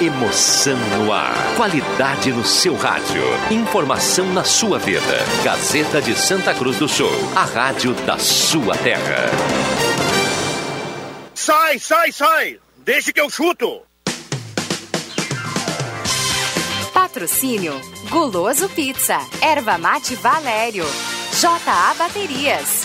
Emoção no ar. Qualidade no seu rádio. Informação na sua vida. Gazeta de Santa Cruz do Sul. A rádio da sua terra. Sai, sai, sai! Deixe que eu chuto! Patrocínio Guloso Pizza, Erva Mate Valério, JA Baterias,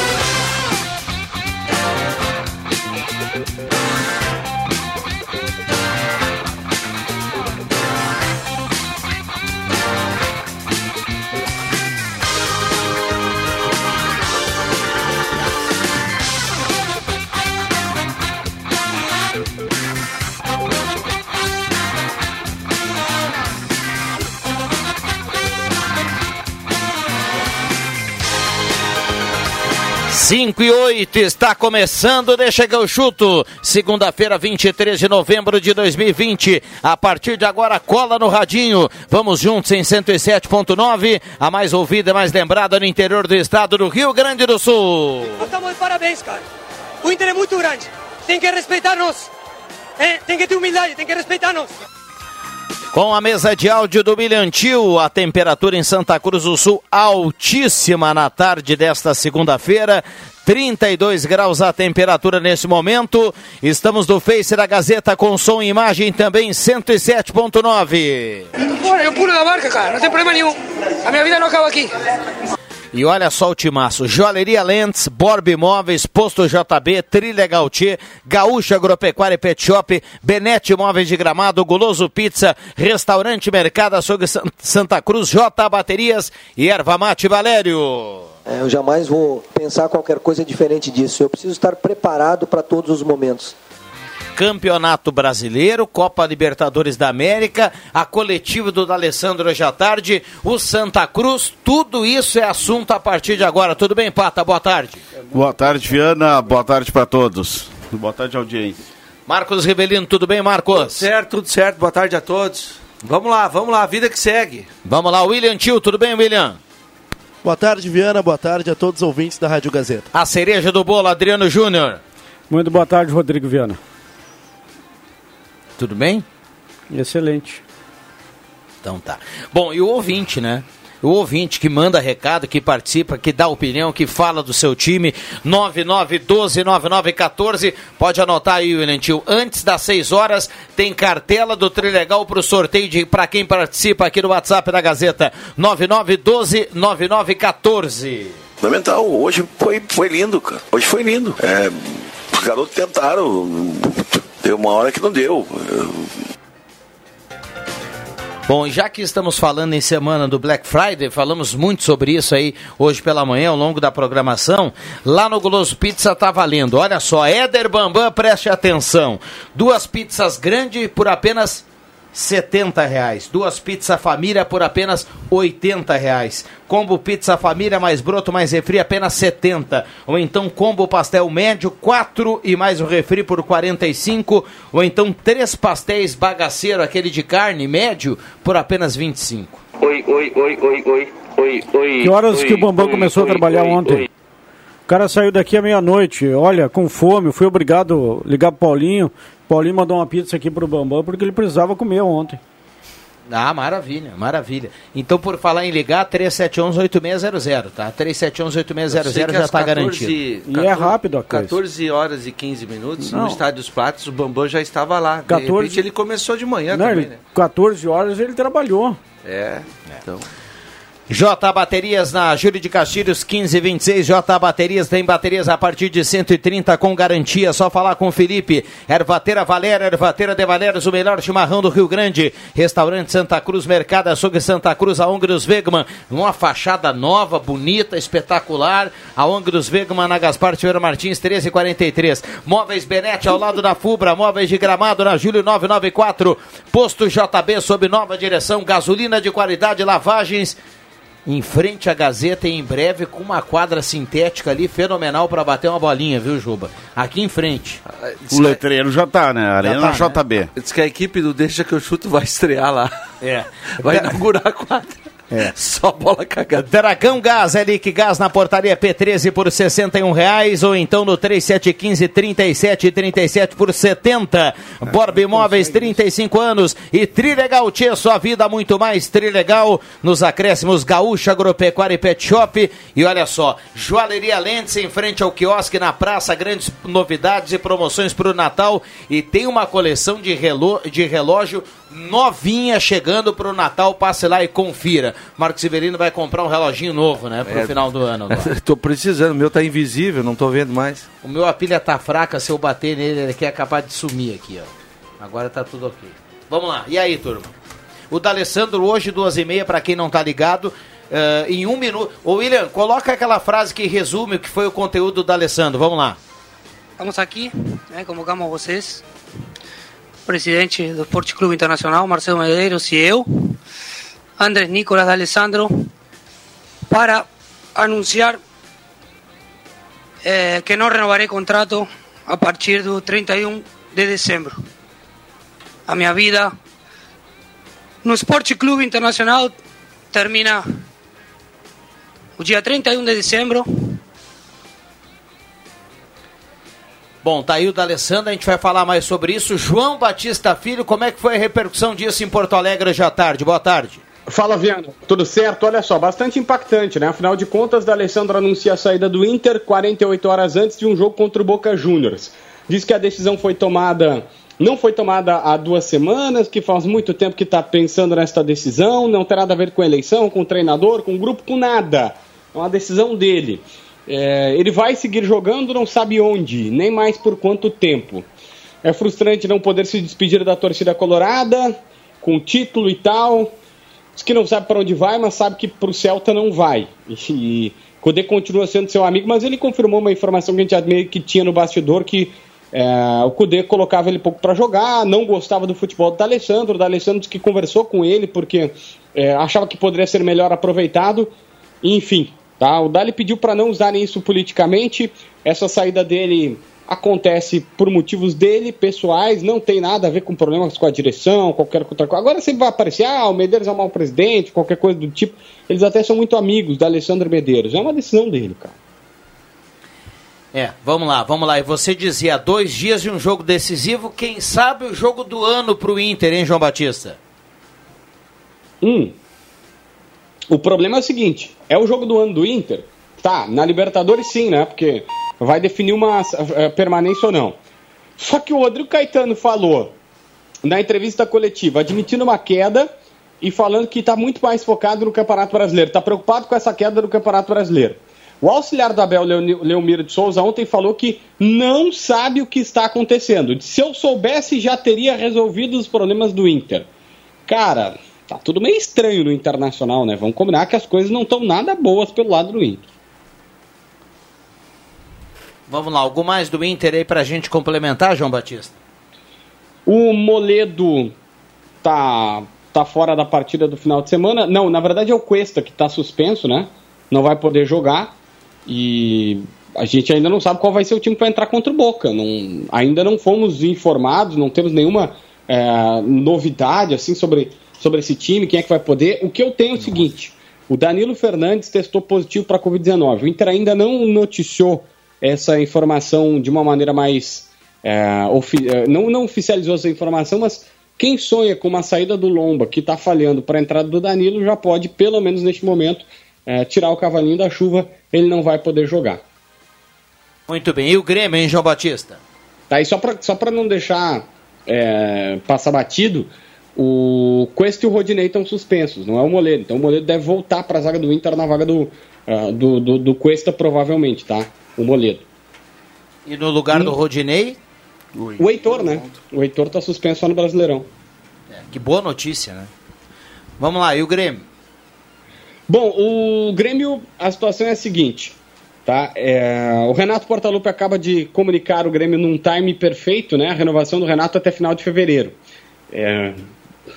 Cinco e oito está começando, deixa que eu chuto. Segunda-feira, 23 de novembro de 2020. A partir de agora, cola no radinho. Vamos juntos em 107.9, a mais ouvida e mais lembrada no interior do estado do Rio Grande do Sul. Estamos de parabéns, cara. O Inter é muito grande. Tem que respeitar-nos. É, tem que ter humildade, tem que respeitar-nos. Com a mesa de áudio do Milhantil, a temperatura em Santa Cruz do Sul altíssima na tarde desta segunda-feira. 32 graus a temperatura nesse momento. Estamos no Face da Gazeta com som e imagem também 107.9. Eu pulo da barca, cara, não tem problema nenhum. A minha vida não acaba aqui. E olha só o timaço: Joalheria Lentes, Borb Imóveis, Posto JB, Trilha Gautier, Gaúcha Agropecuária e Pet Shop, Benete Imóveis de Gramado, Goloso Pizza, Restaurante Mercado Açougue Santa Cruz, J Baterias e Erva Mate Valério. É, eu jamais vou pensar qualquer coisa diferente disso. Eu preciso estar preparado para todos os momentos. Campeonato Brasileiro, Copa Libertadores da América, a coletiva do Alessandro hoje à tarde, o Santa Cruz, tudo isso é assunto a partir de agora. Tudo bem, Pata? Boa tarde. Boa tarde, Viana. Boa tarde para todos. Boa tarde, audiência. Marcos Rebelino, tudo bem, Marcos? Tudo certo, tudo certo. Boa tarde a todos. Vamos lá, vamos lá, a vida que segue. Vamos lá, William Tio, tudo bem, William? Boa tarde, Viana. Boa tarde a todos os ouvintes da Rádio Gazeta. A cereja do bolo, Adriano Júnior. Muito boa tarde, Rodrigo Viana. Tudo bem? Excelente. Então tá. Bom, e o ouvinte, né? O ouvinte que manda recado, que participa, que dá opinião, que fala do seu time, 9912-9914. Pode anotar aí, William Tio. Antes das 6 horas, tem cartela do Trilegal para o sorteio de para quem participa aqui no WhatsApp da Gazeta. 9912-9914. Fundamental. Hoje foi, foi lindo, cara. Hoje foi lindo. É, os garotos tentaram. Deu uma hora que não deu. Bom, já que estamos falando em semana do Black Friday, falamos muito sobre isso aí hoje pela manhã, ao longo da programação. Lá no Goloso Pizza tá valendo. Olha só, Éder Bambam, preste atenção. Duas pizzas grandes por apenas 70 reais. Duas pizza família por apenas 80 reais. Combo pizza família mais broto mais refri apenas 70. Ou então combo pastel médio 4 e mais o refri por 45. Ou então três pastéis bagaceiro aquele de carne médio por apenas 25. Oi, oi, oi, oi, oi. Oi, oi. Que horas oi, que o Bambam oi, começou oi, a trabalhar oi, ontem? oi. O cara saiu daqui à meia-noite, olha, com fome, fui obrigado a ligar pro Paulinho. Paulinho mandou uma pizza aqui pro Bambam porque ele precisava comer ontem. Ah, maravilha, maravilha. Então, por falar em ligar, 3711-8600, tá? 3711-8600 já está garantido. E é rápido a coisa. 14 horas e 15 minutos Não. no Estádio dos Pratos, o Bambam já estava lá. De 14 repente ele começou de manhã Não, também, ele- né? 14 horas ele trabalhou. É, então... J Baterias na Júlio de Castilhos 1526. J Baterias tem baterias a partir de 130 com garantia. Só falar com o Felipe. Ervateira Valéria, Ervateira de Valérios, o melhor chimarrão do Rio Grande. Restaurante Santa Cruz, Mercado Açougue Santa Cruz, a Ongros Wegman. Uma fachada nova, bonita, espetacular. A Ongros Wegman na Gaspar Tiveira Martins 1343. Móveis Benete ao lado da Fubra. Móveis de Gramado na Júlio 994. Posto JB sob nova direção. Gasolina de qualidade, lavagens em frente à Gazeta e em breve com uma quadra sintética ali fenomenal para bater uma bolinha, viu, Juba? Aqui em frente. O letreiro já tá, né? Arena tá, JB. Diz que a equipe do Deixa que eu chuto vai estrear lá. É. Vai inaugurar a quadra. É. Só bola cagada. Dragão Gás, Elic Gás na portaria P13 por 61 reais ou então no 3715 3737 por 70. Borba Imóveis, 35 anos e Trilegal Tchê, sua vida muito mais Trilegal nos acréscimos Gaúcha Agropecuária e Pet Shop. E olha só, Joalheria Lentes em frente ao quiosque na praça, grandes novidades e promoções para o Natal e tem uma coleção de, reló de relógio novinha chegando para o Natal, passe lá e confira. Marcos Severino vai comprar um reloginho novo, né, pro É. final do ano. tô precisando, o meu tá invisível, não tô vendo mais. O meu a pilha tá fraca, se eu bater nele, ele aqui é capaz de sumir aqui, ó. Agora tá tudo ok. Vamos lá, e aí, turma? O D'Alessandro hoje, duas e meia, para quem não tá ligado, eh, em um minuto. Ô, William, coloca aquela frase que resume o que foi o conteúdo do D'Alessandro, vamos lá. Estamos aqui, né, convocamos vocês, presidente do Esporte Clube Internacional, Marcelo Medeiros e eu, Andrés Nicolás de Alessandro, para anunciar eh, que não renovarei contrato a partir do 31 de dezembro. A minha vida no Esporte Clube Internacional termina o dia 31 de dezembro Bom, tá aí o D'Alessandro, a gente vai falar mais sobre isso. João Batista Filho, como é que foi a repercussão disso em Porto Alegre hoje à tarde? Boa tarde. Fala, Viana. Tudo certo? Olha só, bastante impactante, né? Afinal de contas, D'Alessandro anuncia a saída do Inter 48 horas antes de um jogo contra o Boca Juniors. Diz que a decisão foi tomada, não foi tomada há duas semanas, que faz muito tempo que está pensando nesta decisão, não tem nada a ver com eleição, com o treinador, com o grupo, com nada. É uma decisão dele. É, ele vai seguir jogando, não sabe onde, nem mais por quanto tempo. É frustrante não poder se despedir da torcida colorada, com título e tal. Diz que não sabe para onde vai, mas sabe que para o Celta não vai. E Cudê continua sendo seu amigo, mas ele confirmou uma informação que a gente meio que tinha no bastidor que é, o Cudê colocava ele pouco para jogar, não gostava do futebol do D'Alessandro. O D'Alessandro disse que conversou com ele porque é, achava que poderia ser melhor aproveitado. Enfim, tá? O Dali pediu para não usarem isso politicamente. Essa saída dele acontece por motivos dele, pessoais, não tem nada a ver com problemas com a direção, qualquer outra coisa. Agora sempre vai aparecer, ah, o Medeiros é um mau presidente, qualquer coisa do tipo. Eles até são muito amigos da Alessandro Medeiros. É uma decisão dele, cara. É, vamos lá, vamos lá. E você dizia, dois dias de um jogo decisivo, quem sabe o jogo do ano pro Inter, hein, João Batista? Hum. O problema é o seguinte: é o jogo do ano do Inter? Tá, na Libertadores sim, né? Porque vai definir uma eh, permanência ou não. Só que o Rodrigo Caetano falou na entrevista coletiva, admitindo uma queda e falando que está muito mais focado no Campeonato Brasileiro. Está preocupado com essa queda do Campeonato Brasileiro. O auxiliar do Abel, Leomiro de Souza, ontem falou que não sabe o que está acontecendo. Se eu soubesse, já teria resolvido os problemas do Inter. Cara, tá tudo meio estranho no Internacional, né? Vamos combinar que as coisas não estão nada boas pelo lado do Inter. Vamos lá, algo mais do Inter aí pra gente complementar, João Batista? O Moledo tá, tá fora da partida do final de semana. Não, na verdade é o Cuesta que tá suspenso, né? Não vai poder jogar. E a gente ainda não sabe qual vai ser o time que vai entrar contra o Boca. Não, ainda não fomos informados, não temos nenhuma é, novidade assim sobre, sobre esse time, quem é que vai poder. O que eu tenho é o seguinte: o Danilo Fernandes testou positivo para a Covid-19. O Inter ainda não noticiou essa informação de uma maneira mais. é, ofi- é, não, não oficializou essa informação, mas quem sonha com uma saída do Lomba que está falhando para a entrada do Danilo já pode, pelo menos neste momento, é, tirar o cavalinho da chuva. Ele não vai poder jogar. Muito bem, e o Grêmio, hein, João Batista? Tá, e só para só pra não deixar é, passar batido, o Quest e o Rodinei estão suspensos, não é o Moledo. Então o Moledo deve voltar para a zaga do Inter na vaga do, ah, do, do, do Cuesta, provavelmente, tá? O Moledo. E no lugar do Rodinei? O Heitor, né? O Heitor tá suspenso só no Brasileirão. Que boa notícia, né? Vamos lá, e o Grêmio? Bom, o Grêmio, a situação é a seguinte, tá? É, o Renato Portaluppi acaba de comunicar o Grêmio num time perfeito, né? A renovação do Renato até final de fevereiro. É,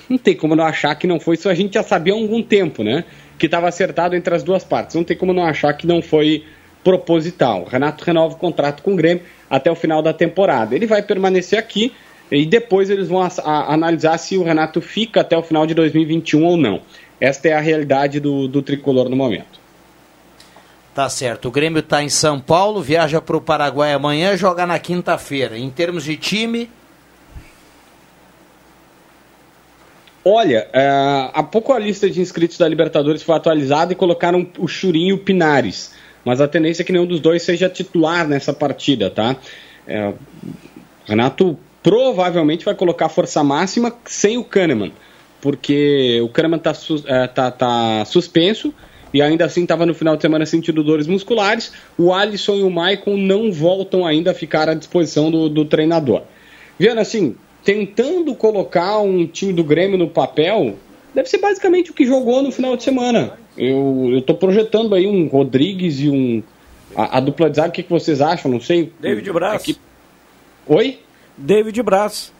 não tem como não achar que não foi isso, a gente já sabia há algum tempo, né? Que estava acertado entre as duas partes. Não tem como não achar que não foi proposital. O Renato renova o contrato com o Grêmio até o final da temporada. Ele vai permanecer aqui e depois eles vão a- a- analisar se o Renato fica até o final de 2021 ou não. esta é a realidade do, do tricolor no momento. Tá certo. O Grêmio está em São Paulo, viaja para o Paraguai amanhã, joga na quinta-feira. Em termos de time. Olha, é, há pouco a lista de inscritos da Libertadores foi atualizada e colocaram o Churinho e o Pinares. Mas a tendência é que nenhum dos dois seja titular nessa partida, tá? É, Renato provavelmente vai colocar força máxima sem o Kahneman, porque o Kahneman está é, tá, tá suspenso e ainda assim estava no final de semana sentindo dores musculares. O Alisson e o Maicon não voltam ainda a ficar à disposição do, do treinador. Viana, assim, tentando colocar um time do Grêmio no papel, deve ser basicamente o que jogou no final de semana. Eu estou projetando aí um Rodrigues e um. A, a dupla de zaga, o que, que vocês acham? Não sei. David Braz. Aqui... Oi? David Braz.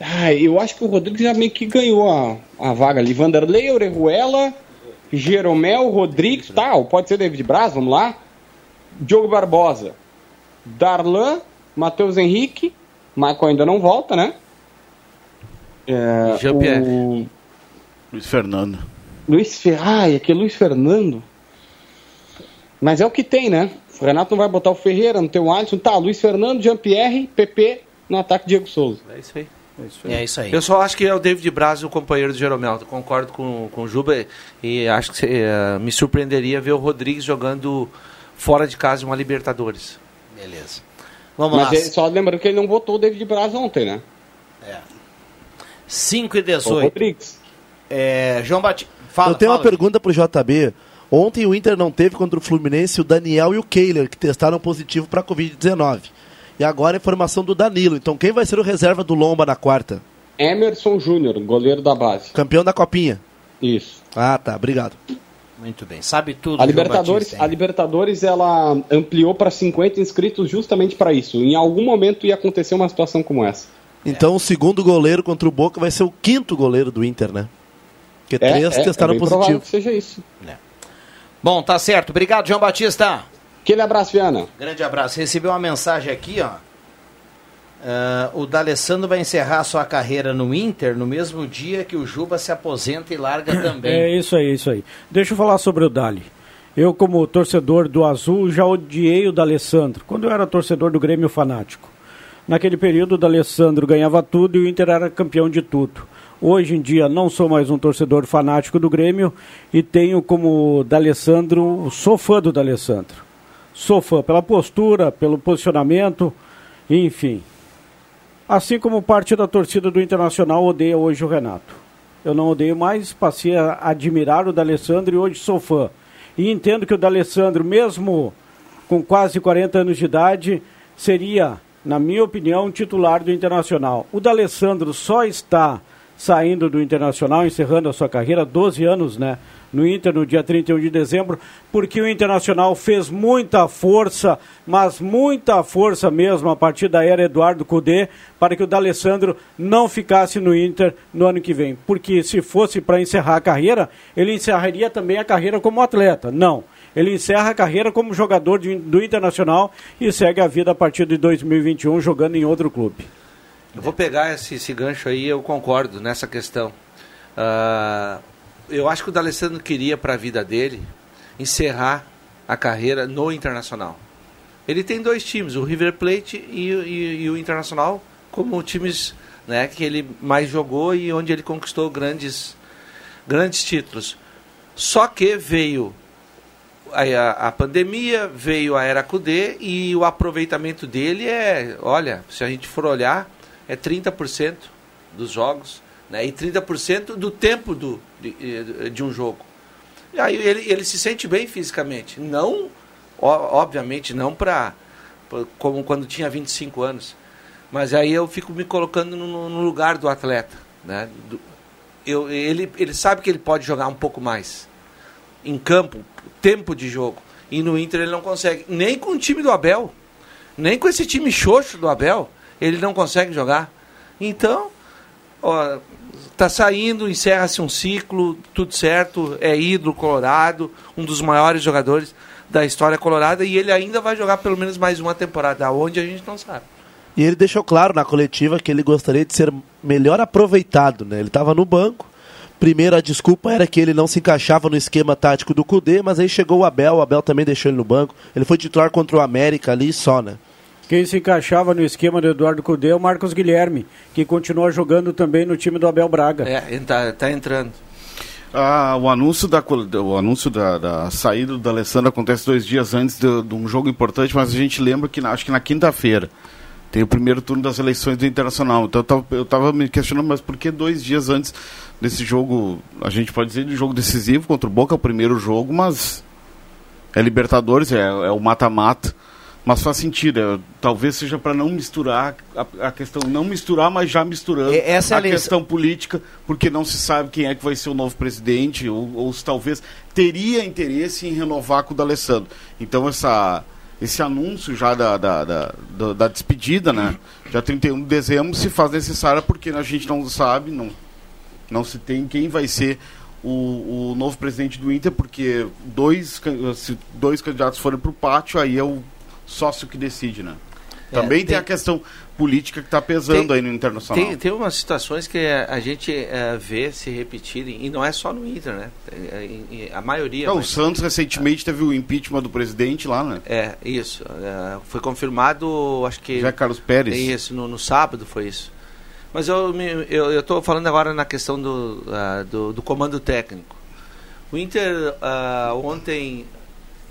Ah, eu acho que o Rodrigues já meio que ganhou a, a vaga ali. Vanderlei, Orejuela, Jeromel, Rodrigues, tal. Pode ser David Braz, vamos lá. Diogo Barbosa, Darlan, Matheus Henrique, Michael ainda não volta, né? É, Jean-Pierre. O... Luiz Fernando. Luiz Ferrari, aqui é Luiz Fernando. Mas é o que tem, né? O Renato não vai botar o Ferreira, não tem o Alisson. Tá, Luiz Fernando, Jean-Pierre, PP no ataque Diego Souza. É isso aí. É isso aí. É isso aí. Eu só acho que é o David Braz o companheiro do Jeromel. Concordo com, com o Juba e acho que uh, me surpreenderia ver o Rodrigues jogando fora de casa uma Libertadores. Beleza. Vamos Mas lá. Ele, só lembrando que ele não votou o David Braz ontem, né? É. 5 e 18. O Rodrigues. É, João Batista. Fala, Eu tenho fala, uma pergunta pro JB. Ontem o Inter não teve contra o Fluminense o Daniel e o Kehler, que testaram positivo para a Covid-19. E agora a informação do Danilo. Então quem vai ser o reserva do Lomba na quarta? Emerson Júnior, goleiro da base. Campeão da Copinha. Isso. Ah, tá. Obrigado. Muito bem. Sabe tudo. A Libertadores, Batista, a Libertadores ela ampliou para 50 inscritos justamente para isso. Em algum momento ia acontecer uma situação como essa. Então é. o segundo goleiro contra o Boca vai ser o quinto goleiro do Inter, né? Porque é, três é, testaram é positivo. Que seja isso. É. Bom, tá certo. Obrigado, João Batista. Aquele abraço, Viana. Grande abraço. Recebeu uma mensagem aqui, ó. Uh, o D'Alessandro vai encerrar sua carreira no Inter no mesmo dia que o Juba se aposenta e larga também. É isso aí, isso aí. Deixa eu falar sobre o Dali. Eu, como torcedor do Azul, já odiei o D'Alessandro, quando eu era torcedor do Grêmio Fanático. Naquele período, o D'Alessandro ganhava tudo e o Inter era campeão de tudo. Hoje em dia não sou mais um torcedor fanático do Grêmio e tenho como D'Alessandro, sou fã do D'Alessandro. Sou fã pela postura, pelo posicionamento, enfim. Assim como parte da torcida do Internacional odeia hoje o Renato. Eu não odeio mais, passei a admirar o D'Alessandro e hoje sou fã. E entendo que o D'Alessandro, mesmo com quase 40 anos de idade, seria, na minha opinião, titular do Internacional. O D'Alessandro só está saindo do Internacional, encerrando a sua carreira, 12 anos, né? No Inter, no dia 31 de dezembro, porque o Internacional fez muita força, mas muita força mesmo, a partir da era Eduardo Cudê, para que o D'Alessandro não ficasse no Inter no ano que vem. Porque se fosse para encerrar a carreira, ele encerraria também a carreira como atleta. Não. Ele encerra a carreira como jogador de, do Internacional e segue a vida a partir de 2021 jogando em outro clube. Eu vou pegar esse, esse gancho aí, eu concordo nessa questão. Uh, eu acho que o D'Alessandro queria para a vida dele encerrar a carreira no Internacional. Ele tem dois times, o River Plate e, e, e o Internacional, como times né, que ele mais jogou e onde ele conquistou grandes, grandes títulos. Só que veio a, a, pandemia, veio a era Cudê e o aproveitamento dele é, olha, se a gente for olhar, é 30% dos jogos né, e 30% do tempo do, de, de, um jogo. E aí ele, ele se sente bem fisicamente. Não, obviamente, não para como quando tinha 25 anos. Mas aí eu fico me colocando no, no lugar do atleta. Né? Do, eu, ele, ele sabe que ele pode jogar um pouco mais em campo, tempo de jogo. E no Inter ele não consegue. Nem com o time do Abel. Nem com esse time xoxo do Abel ele não consegue jogar. Então, ó, tá saindo, encerra-se um ciclo, tudo certo, é ídolo colorado, um dos maiores jogadores da história colorada e ele ainda vai jogar pelo menos mais uma temporada, aonde a gente não sabe. E ele deixou claro na coletiva que ele gostaria de ser melhor aproveitado, né? Ele estava no banco, Primeiro, a desculpa era que ele não se encaixava no esquema tático do Cudê, mas aí chegou o Abel, o Abel também deixou ele no banco. Ele foi titular contra o América ali só, né? Quem se encaixava no esquema do Eduardo Cudê é o Marcos Guilherme, que continua jogando também no time do Abel Braga. É, ele tá, tá entrando. Ah, o anúncio, da, o anúncio da, da saída do Alessandro acontece dois dias antes de, de, um jogo importante, mas a gente lembra que na, acho que na quinta-feira tem o primeiro turno das eleições do Internacional. Então eu estava me questionando, mas por que dois dias antes desse jogo, a gente pode dizer de jogo decisivo contra o Boca, é o primeiro jogo, mas é Libertadores, é, é o mata-mata. Mas faz sentido, é, talvez seja para não misturar a, a, questão, não misturar, mas já misturando Essa a questão política, porque não se sabe quem é que vai ser o novo presidente, ou, ou se talvez teria interesse em renovar com o D'Alessandro. Então essa, esse anúncio já da, da, da, da, da despedida, né? Já 31 de dezembro se faz necessária porque a gente não sabe, não, não se tem quem vai ser o, o novo presidente do Inter, porque dois, se dois candidatos forem para o pátio, aí é o sócio que decide, né? É, Também tem, tem, a questão política que está pesando tem, aí no internacional. Tem, tem umas situações que a, a gente é, vê se repetirem, e não é só no Inter, né? É, a maioria. Não, mas, o Santos recentemente é. teve o impeachment do presidente lá, né? É, isso. É, foi confirmado, acho que. Já Carlos Pérez. Isso, no, no sábado foi isso. Mas eu estou falando agora na questão do, uh, do, do, comando técnico. O Inter uh, ontem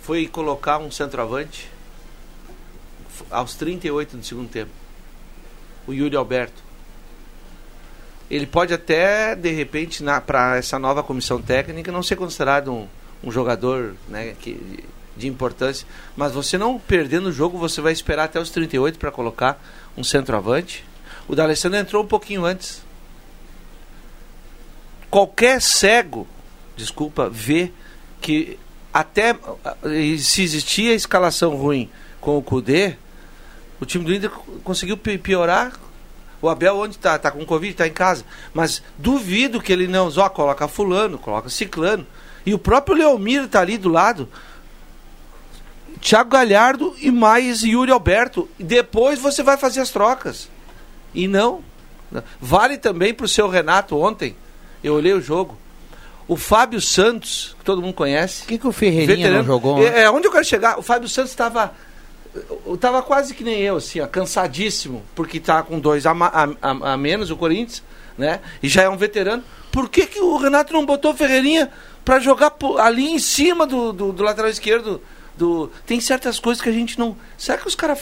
foi colocar um centroavante aos 38 do segundo tempo. O Yuri Alberto. Ele pode até, de repente, para essa nova comissão técnica, não ser considerado um, um jogador né, que, de importância. Mas você não perdendo o jogo, você vai esperar até os 38 para colocar um centroavante. O D'Alessandro entrou um pouquinho antes. Qualquer cego, desculpa, vê que até se existia a escalação ruim com o Cudê, o time do Inter conseguiu piorar. O Abel onde está? Está com Covid, está em casa. Mas duvido que ele não. Ó, coloca fulano, coloca ciclano. E o próprio Leomir está ali do lado. Thiago Galhardo e mais Yuri Alberto. E depois você vai fazer as trocas. E não. Vale também para o seu Renato ontem. Eu olhei o jogo. O Fábio Santos, que todo mundo conhece. O que, que o Ferreirinha veterano, não jogou? É, é, onde eu quero chegar? O Fábio Santos estava eu tava quase que nem eu, assim, ó, cansadíssimo, porque tá com dois a, a, a, a, menos o Corinthians, né? E já é um veterano. Por que, que o Renato não botou o Ferreirinha para jogar ali em cima do, do, do, lateral esquerdo? Do... Tem certas coisas que a gente não. Será que os caras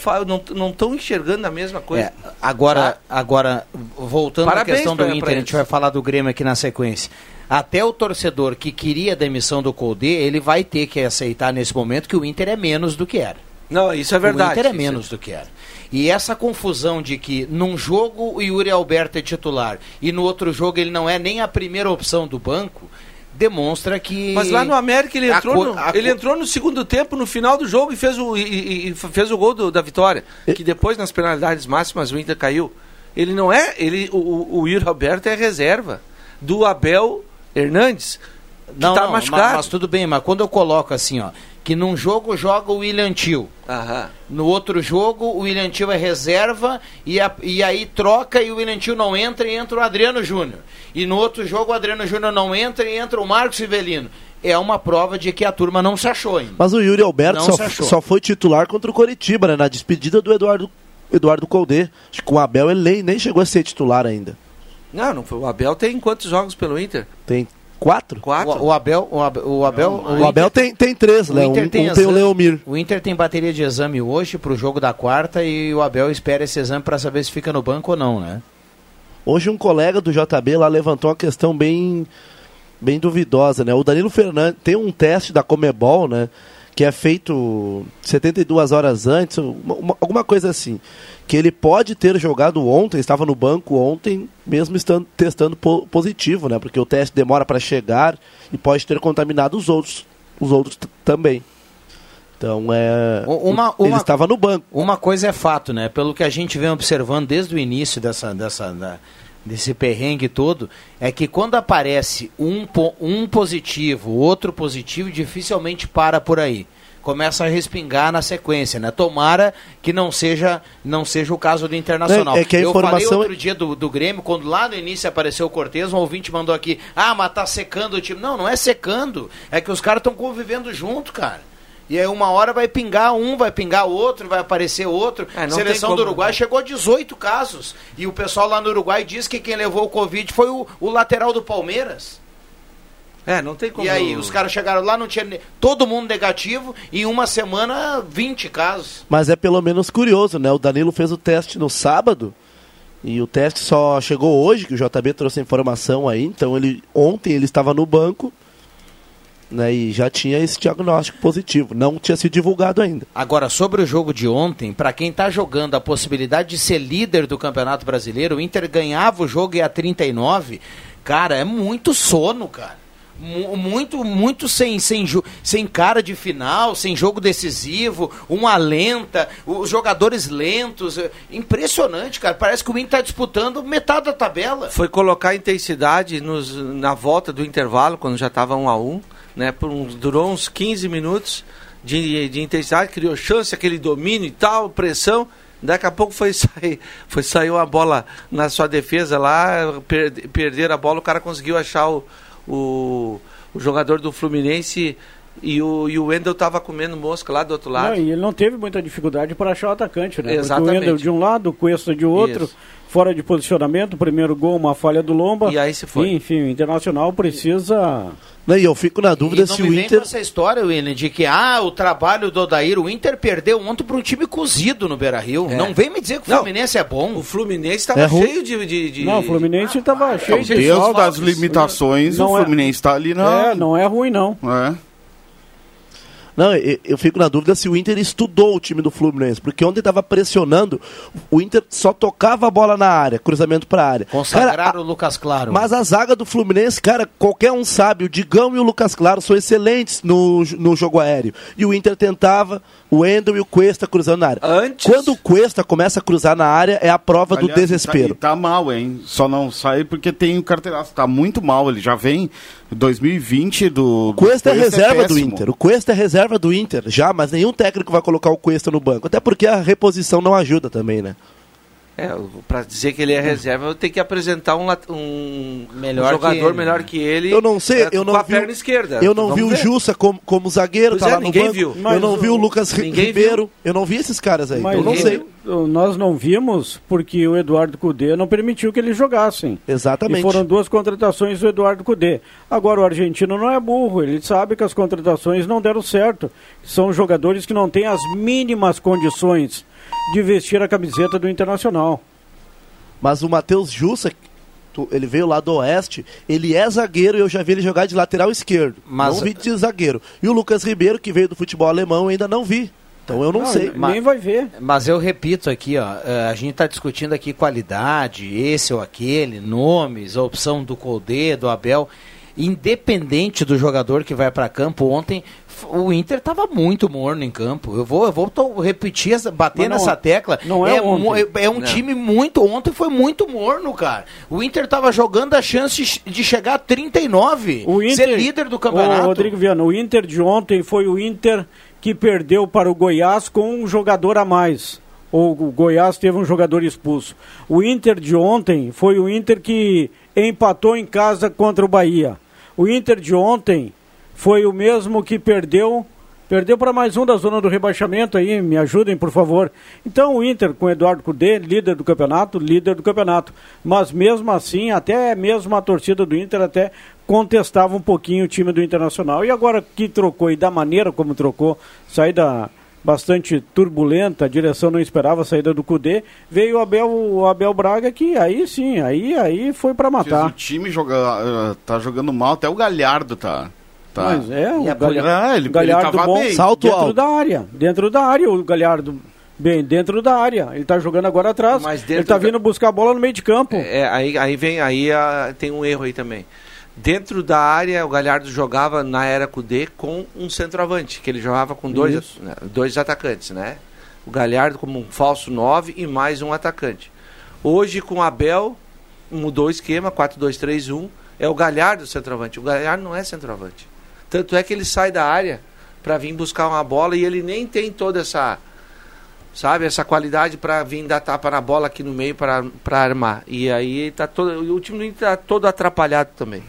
não estão enxergando a mesma coisa? É, agora, ah. agora, voltando Parabéns à questão do Inter, a gente vai falar do Grêmio aqui na sequência. Até o torcedor que queria a demissão do Colde, ele vai ter que aceitar nesse momento que o Inter é menos do que era. Não, isso é verdade. O Inter é menos do que era. E essa confusão de que num jogo o Yuri Alberto é titular e no outro jogo ele não é nem a primeira opção do banco, demonstra que. Mas lá no América ele entrou, no, ele entrou no segundo tempo, no final do jogo, e fez o, e, e fez o gol do, da vitória. E... Que depois, nas penalidades máximas, o Inter caiu. Ele não é. Ele, o, o Yuri Alberto é reserva do Abel Hernandes. Que não, tá não, machucado. Mas, mas tudo bem, mas quando eu coloco assim, ó que num jogo joga o William Tio. No outro jogo, o William Tio é reserva e, a, e aí troca e o William Tio não entra e entra o Adriano Júnior. E no outro jogo, o Adriano Júnior não entra e entra o Marcos Rivelino. É uma prova de que a turma não se achou ainda. Mas o Yuri Alberto só, só, foi titular contra o Coritiba, né? Na despedida do Eduardo, Eduardo Colde. Acho que o Abel ele nem chegou a ser titular ainda. Não, não foi. O Abel tem quantos jogos pelo Inter? Tem Quatro? Quatro. O, o Abel, o Abel, o Abel, não, o Abel tem, tem três, né? Um, tem, um tem o Leomir. O Inter tem bateria de exame hoje para o jogo da quarta e o Abel espera esse exame para saber se fica no banco ou não, né? Hoje um colega do JB lá levantou uma questão bem, bem duvidosa, né? O Danilo Fernandes tem um teste da Comebol, né? Que é feito 72 horas antes, uma, alguma coisa assim que ele pode ter jogado ontem, estava no banco ontem, mesmo estando testando po positivo, né? Porque o teste demora para chegar e pode ter contaminado os outros, os outros também. Então é. Uma, uma, ele estava no banco. Uma coisa é fato, né? Pelo que a gente vem observando desde o início dessa, dessa da, desse perrengue todo, é que quando aparece um, um positivo, outro positivo, dificilmente para por aí. Começa a respingar na sequência, né? Tomara que não seja, não seja o caso do Internacional. É- é que a Eu falei informação- outro dia do, do Grêmio, quando lá no início apareceu o Cortez, um ouvinte mandou aqui, ah, mas tá secando o time. Não, não é secando, é que os caras estão convivendo junto, cara. E aí uma hora vai pingar um, vai pingar outro, vai aparecer outro. É, Seleção tem do como. Uruguai chegou a 18 casos. E o pessoal lá no Uruguai diz que quem levou o Covid foi o, o lateral do Palmeiras. É, não tem como. E aí, os caras chegaram lá, não tinha ne- todo mundo negativo, e em uma semana, 20 casos. Mas é pelo menos curioso, né? O Danilo fez o teste no sábado e o teste só chegou hoje, que o JB trouxe a informação aí. Então ele ontem ele estava no banco né, e já tinha esse diagnóstico positivo. Não tinha sido divulgado ainda. Agora, sobre o jogo de ontem, para quem tá jogando a possibilidade de ser líder do Campeonato Brasileiro, o Inter ganhava o jogo e a 39, cara, é muito sono, cara. Mu- Muito, muito sem, sem, sem cara de final, sem jogo decisivo, uma lenta, os jogadores lentos. é Impressionante, cara. Parece que o Inter tá disputando metade da tabela. Foi colocar intensidade nos, na volta do intervalo, quando já estava 1 a 1 né? Por uns- durou uns 15 minutos de, de intensidade, criou chance, aquele domínio e tal, pressão. Daqui a pouco foi sair, foi sair uma bola na sua defesa lá, per, perderam a bola, o cara conseguiu achar o, o, o jogador do Fluminense e o, e o Wendel tava comendo mosca lá do outro lado. Não, e ele não teve muita dificuldade para achar o atacante, né? Porque Exatamente. o Wendel de um lado, o Cuesta de outro, Isso. fora de posicionamento, primeiro gol, uma falha do Lomba. E aí se foi. enfim, o Internacional precisa. E eu fico na dúvida e não se me o vem Inter. com essa história, William, de que ah, o trabalho do Odair, o Inter perdeu ontem para um time cozido no Beira-Rio. É. Não vem me dizer que o Não. Fluminense é bom. O Fluminense estava É ruim. cheio de, de, de- Não, o Fluminense estava cheio de Deus das limitações, Não o é- Fluminense está ali na. É, não é ruim, não. É. Não, eu, eu fico na dúvida se o Inter estudou o time do Fluminense, porque ontem estava pressionando, o Inter só tocava a bola na área, cruzamento para área. Consagraram Cara, o Lucas Claro. Mas a zaga do Fluminense, cara, qualquer um sabe, o Digão e o Lucas Claro são excelentes no, no jogo aéreo. E o Inter tentava, o Endel e o Cuesta cruzando na área. Antes- Quando o Cuesta começa a cruzar na área, é a prova do Aliás, desespero. Tá, tá mal, hein? Só não sai porque tem o carteiraço. Tá muito mal. Ele já vem 2020 do. O Cuesta é reserva do péssimo. Inter. O Cuesta é reserva do Inter, já, mas nenhum técnico vai colocar o Cuesta no banco. Até porque a reposição não ajuda também, né? É, para dizer que ele é reserva, eu tenho que apresentar um, um, Melhor um que jogador ele, melhor que ele. Eu não sei, é, eu não com a vi. perna esquerda. Eu não Vamos vi o ver. Jussa como, como zagueiro, Pois tá é, lá no ninguém banco. viu. Eu não o- vi o Lucas Ribeiro. Eu não vi esses caras aí. Mas eu não sei. viu. nós não vimos porque o Eduardo Cudê não permitiu que eles jogassem. Exatamente. E foram duas contratações do Eduardo Cudê. Agora, o argentino não é burro, ele sabe que as contratações não deram certo. São jogadores que não têm as mínimas condições de vestir a camiseta do Internacional. Mas o Matheus Jussa, ele veio lá do Oeste, ele é zagueiro e eu já vi ele jogar de lateral esquerdo. Mas- Não vi de zagueiro. E o Lucas Ribeiro, que veio do futebol alemão, eu ainda não vi. Então eu não, sei. Nem vai ver. Mas eu repito aqui, ó, eh, a gente está discutindo aqui qualidade, esse ou aquele, nomes, a opção do Colde, do Abel. Independente do jogador que vai para campo, ontem o Inter estava muito morno em campo. Eu vou, eu vou to- repetir, essa, bater não- nessa tecla. não é mu- ontem. é um Não. time muito. Ontem foi muito morno, cara. O Inter estava jogando a chance de chegar a 39, O Inter, ser líder do campeonato. Rodrigo Viana, o Inter de ontem foi o Inter que perdeu para o Goiás com um jogador a mais. Ou o Goiás teve um jogador expulso. O Inter de ontem foi o Inter que empatou em casa contra o Bahia. O Inter de ontem foi o mesmo que perdeu Perdeu para mais um da zona do rebaixamento aí, me ajudem, por favor. Então o Inter com Eduardo Cudê, líder do campeonato, líder do campeonato. Mas mesmo assim, até mesmo a torcida do Inter até contestava um pouquinho o time do Internacional. E agora que trocou e da maneira como trocou, saída bastante turbulenta, a direção não esperava a saída do Cudê, veio o Abel, o Abel Braga que aí sim, aí, aí foi para Diz, O matar. time joga, eh, tá jogando mal, até o Galhardo tá. tá. Mas é, o E a Galhardo, Ah, ele- Galhardo ele tava bom bem. Salto dentro alto. da área, dentro da área o Galhardo bem dentro da área. Ele tá jogando agora atrás. Ele tá da- vindo buscar a bola no meio de campo. É, aí, aí vem, aí ah, tem um erro aí também. Dentro da área, o Galhardo jogava na era Cudê com um centroavante, que ele jogava com dois, né, dois atacantes, né? O Galhardo como um falso 9 e mais um atacante. Hoje com o Abel, mudou o esquema, 4-2-3-1. É o Galhardo o centroavante. O Galhardo não é centroavante. Tanto é que ele sai da área para vir buscar uma bola e ele nem tem toda essa sabe, essa qualidade para vir dar tapa na bola aqui no meio para armar. E aí tá todo, o time está todo atrapalhado também.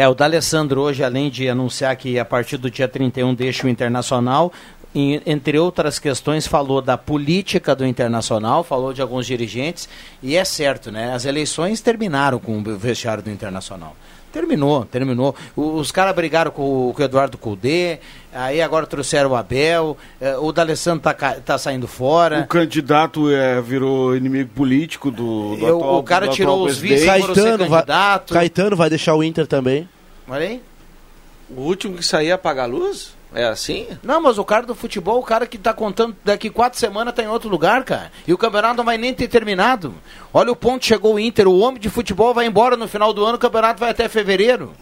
É, o D'Alessandro hoje, além de anunciar que a partir do dia 31 deixa o Internacional, entre outras questões, falou da política do Internacional, falou de alguns dirigentes, e é certo, né? As eleições terminaram com o vestiário do Internacional. Terminou, terminou. Os caras brigaram com, com o Eduardo Cudê, aí agora trouxeram o Abel, eh, o D'Alessandro tá, tá saindo fora. O candidato é, virou inimigo político do, do Eu, atual O cara do tirou os ser Caetano vai. Caetano vai deixar o Inter também. Olha aí. O último que sair apaga a luz? É assim? Não, mas o cara do futebol, o cara que tá contando daqui quatro semanas tá em outro lugar, cara. E o campeonato não vai nem ter terminado. Olha o ponto, chegou o Inter, o homem de futebol vai embora no final do ano, o campeonato vai até fevereiro.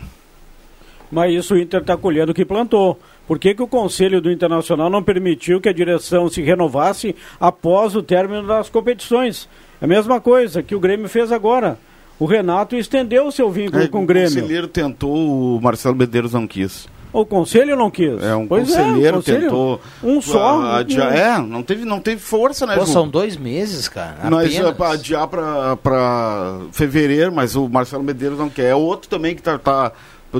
Mas isso o Inter está colhendo o que plantou. Por que, que o Conselho do Internacional não permitiu que a direção se renovasse após o término das competições? É a mesma coisa que o Grêmio fez agora. O Renato estendeu o seu vínculo É, com o O Grêmio. conselheiro tentou, o Marcelo Medeiros não quis. O Conselho não quis. É, um Pois é, o conselheiro conselho- tentou. Um só. ah, adiar- um- É, não teve, não teve força, né, Pô, Ju? são dois meses, cara. Nós apenas. ah, adiar pra, pra fevereiro, mas o Marcelo Medeiros não quer. É outro também que tá, tá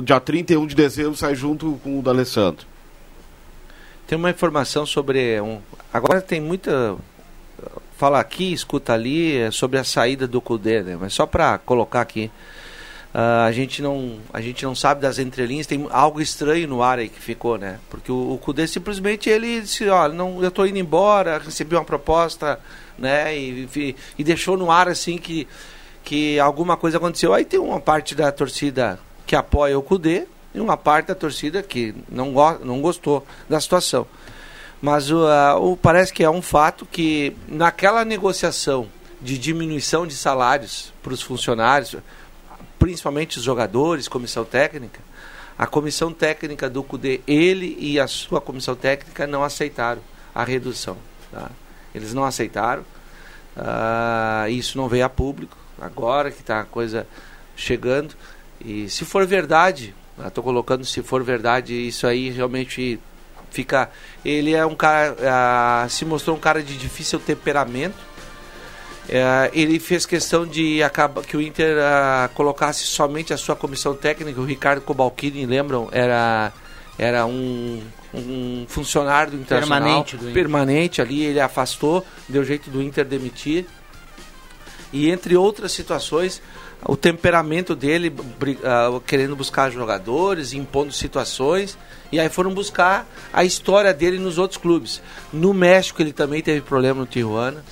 dia 31 de dezembro, sai junto com o D'Alessandro. Tem uma informação sobre um. Agora tem muita. Fala aqui, escuta ali, é sobre a saída do Cudê, né? Mas só para colocar aqui. ah, a, gente não, a gente não sabe das entrelinhas, tem algo estranho no ar aí que ficou, né? Porque o, o Cudê simplesmente ele disse, ó, não, eu tô indo embora, recebi uma proposta, né? E, e, e deixou no ar assim que, que alguma coisa aconteceu. Aí tem uma parte da torcida que apoia o Cudê e uma parte da torcida que não, go não gostou da situação. Mas ah, o- parece que é um fato que naquela negociação de diminuição de salários para os funcionários, principalmente os jogadores, comissão técnica, a comissão técnica do CUDE, ele e a sua comissão técnica não aceitaram a redução. tá? Eles não aceitaram. Ah, isso não veio a público, agora que está a coisa chegando. E se for verdade, estou colocando se for verdade, isso aí realmente fica. Ele é um cara. ah, se mostrou um cara de difícil temperamento. É, ele fez questão de acabar, que o Inter ah, colocasse somente a sua comissão técnica. O Ricardo Cobalcini, lembram? Era, era um, um funcionário do Internacional. Permanente do Inter. Permanente ali, ele afastou, deu jeito do Inter demitir. E entre outras situações, o temperamento dele ah, querendo buscar jogadores, impondo situações. E aí foram buscar a história dele nos outros clubes. No México ele também teve problema no Tijuana.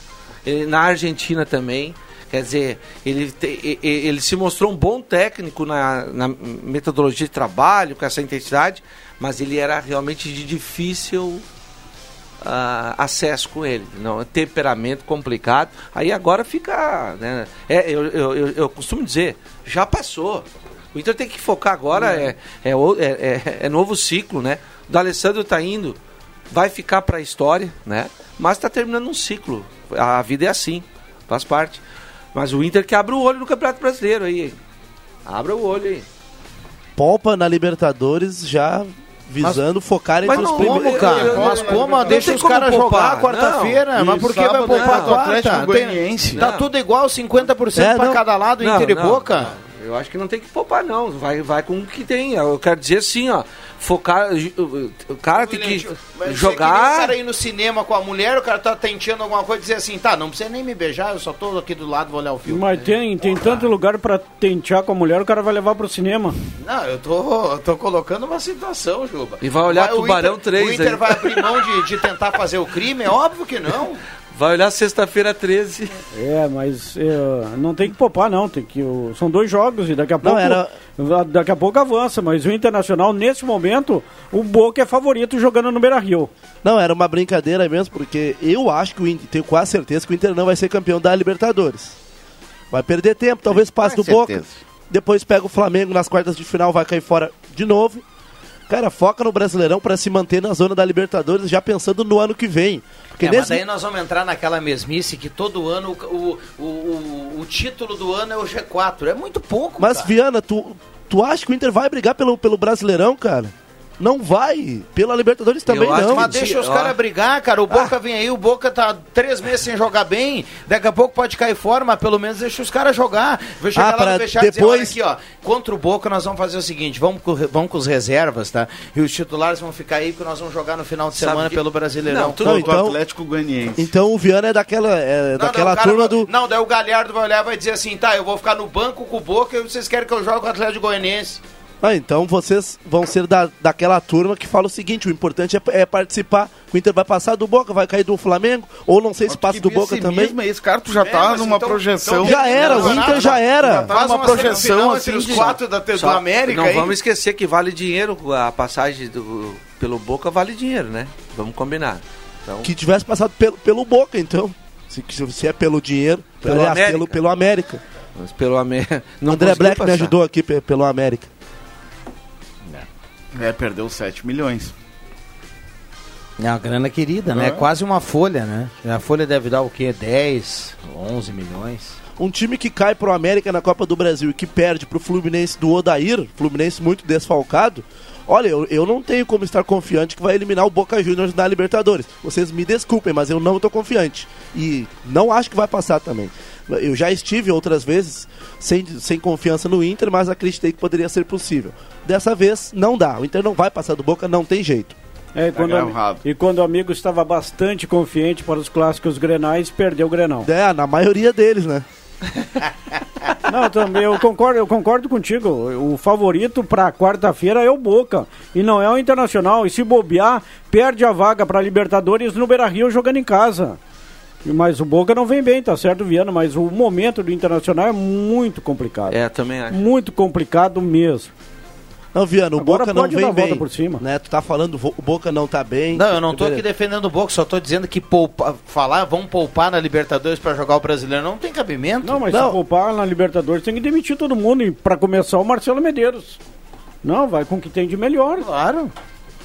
Ele, na Argentina também. Quer dizer, ele, te- ele se mostrou um bom técnico na, na metodologia de trabalho, com essa intensidade, mas ele era realmente de difícil ah, acesso com ele, não, temperamento complicado. Aí agora fica, né? É, eu, eu, eu, eu costumo dizer, já passou. O Inter tem que focar agora é, é, o- é, é- é novo ciclo, né? O D'Alessandro tá indo, vai ficar para a história, né? Mas está terminando um ciclo. A vida é assim, faz parte. Mas o Inter que abre o olho no Campeonato Brasileiro aí. Abra o olho aí. Poupa na Libertadores já visando focar entre mas os primeiros. Como, cara? Mas como? Deixa os caras jogar quarta-feira. não. Mas por que vai poupar é do Atlético quarta? Tem- Goianiense. Tá tudo igual, 50% É, pra não. cada lado, Não, Inter e Boca. Eu acho que não tem que poupar, não. Vai, vai com o que tem. Eu quero dizer assim, ó. Focar. O cara tem que Mas você que nem O jogar. cara ir no cinema com a mulher, o cara tá tenteando alguma coisa e dizer assim, tá, não precisa nem me beijar, eu só tô aqui do lado, vou olhar o filme. Mas tem, tem tanto lugar pra tentear com a mulher, o cara vai levar pro cinema. Não, eu tô, eu tô colocando uma situação, Juba. E vai olhar o Tubarão Inter- 3 O Inter aí. vai abrir mão de, de tentar fazer o crime? É óbvio que não. Vai olhar sexta-feira 13. É, mas é, não tem que poupar, não. Tem que, o- são dois jogos e daqui a pouco. era- Daqui a pouco avança, mas o Internacional, nesse momento, o Boca é favorito jogando no Beira Rio. Não, era uma brincadeira mesmo, porque eu acho que o Inter, tenho quase certeza que o Inter não vai ser campeão da Libertadores. Vai perder tempo, talvez passe do Com Boca. certeza. Depois pega o Flamengo nas quartas de final, vai cair fora de novo. Cara, foca no Brasileirão para se manter na zona da Libertadores já pensando no ano que vem. Porque É, mas nesse- daí nós vamos entrar naquela mesmice que todo ano o, o, o, o título do ano é o G4. É muito pouco, Mas, cara. Viana, tu, tu acha que o Inter vai brigar pelo, pelo Brasileirão, cara? Não vai. Pela Libertadores também não. Mas deixa os caras brigar, cara. O Boca vem aí, o Boca tá três meses sem jogar bem. Daqui a pouco pode cair fora, mas pelo menos deixa os caras jogar. Vai chegar Ah, lá pra no e dizer, depois- olha aqui, ó. Contra o Boca nós vamos fazer o seguinte: vamos com, vamos com os reservas, tá? E os titulares vão ficar aí, porque nós vamos jogar no final de semana que- pelo Brasileirão. Não, tudo do Atlético Goianiense. Então o Viana é daquela, é Não, daquela não, cara turma do. Não, daí o Galhardo vai olhar e vai dizer assim, tá, eu vou ficar no banco com o Boca e vocês querem que eu jogue com o Atlético Goianiense. Ah, então vocês vão ser da, daquela turma que fala o seguinte: o importante é, é participar. O Inter vai passar do Boca, vai cair do Flamengo, ou não sei se passa do Boca também. Mesmo esse cara, tu já É, tá numa então- projeção. então Já era, o Inter já era. Já tá Faz numa uma projeção semifinal assim entre os de- quatro da, do Só América Não aí. vamos esquecer que vale dinheiro, a passagem do, pelo Boca vale dinheiro, né? Vamos combinar. Então, Que tivesse passado pelo, pelo Boca, então. Se, se é pelo dinheiro, Pelo aliás, América. Pelo, pelo América. mas pelo América. André Black me ajudou aqui pe- pelo América. É, perdeu 7 milhões. É uma grana querida, né? É. Quase uma folha, né? A folha deve dar o quê? 10, 11 milhões. Um time que cai pro América na Copa do Brasil e que perde pro Fluminense do Odair, Fluminense muito desfalcado. Olha, eu, eu não tenho como estar confiante que vai eliminar o Boca Juniors na Libertadores. Vocês me desculpem, mas eu não tô confiante. E não acho que vai passar também. Eu já estive outras vezes sem, sem confiança no Inter, mas acreditei que poderia ser possível. Dessa vez, não dá. O Inter não vai passar do Boca, não tem jeito. É, e, quando o, ami- e quando o amigo estava bastante confiante para os clássicos grenais, perdeu o grenal. É, na maioria deles, né? Não, também eu concordo, eu concordo contigo. O favorito para quarta-feira é o Boca e não é o Internacional. E se bobear, perde a vaga para Libertadores no Beira-Rio jogando em casa. Mas o Boca não vem bem, tá certo, Viana? Mas o momento do Internacional é muito complicado. É, também acho. Muito complicado mesmo. Não, Viana, o Agora Boca não vem bem. por cima. Né? Tu tá falando, o Boca não tá bem. Não, eu não tô aqui defendendo o Boca, só tô dizendo que poupa, falar, vamos poupar na Libertadores pra jogar o brasileiro não tem cabimento. Não, mas se poupar na Libertadores tem que demitir todo mundo. E para começar, o Marcelo Medeiros. Não, vai com o que tem de melhor. Claro.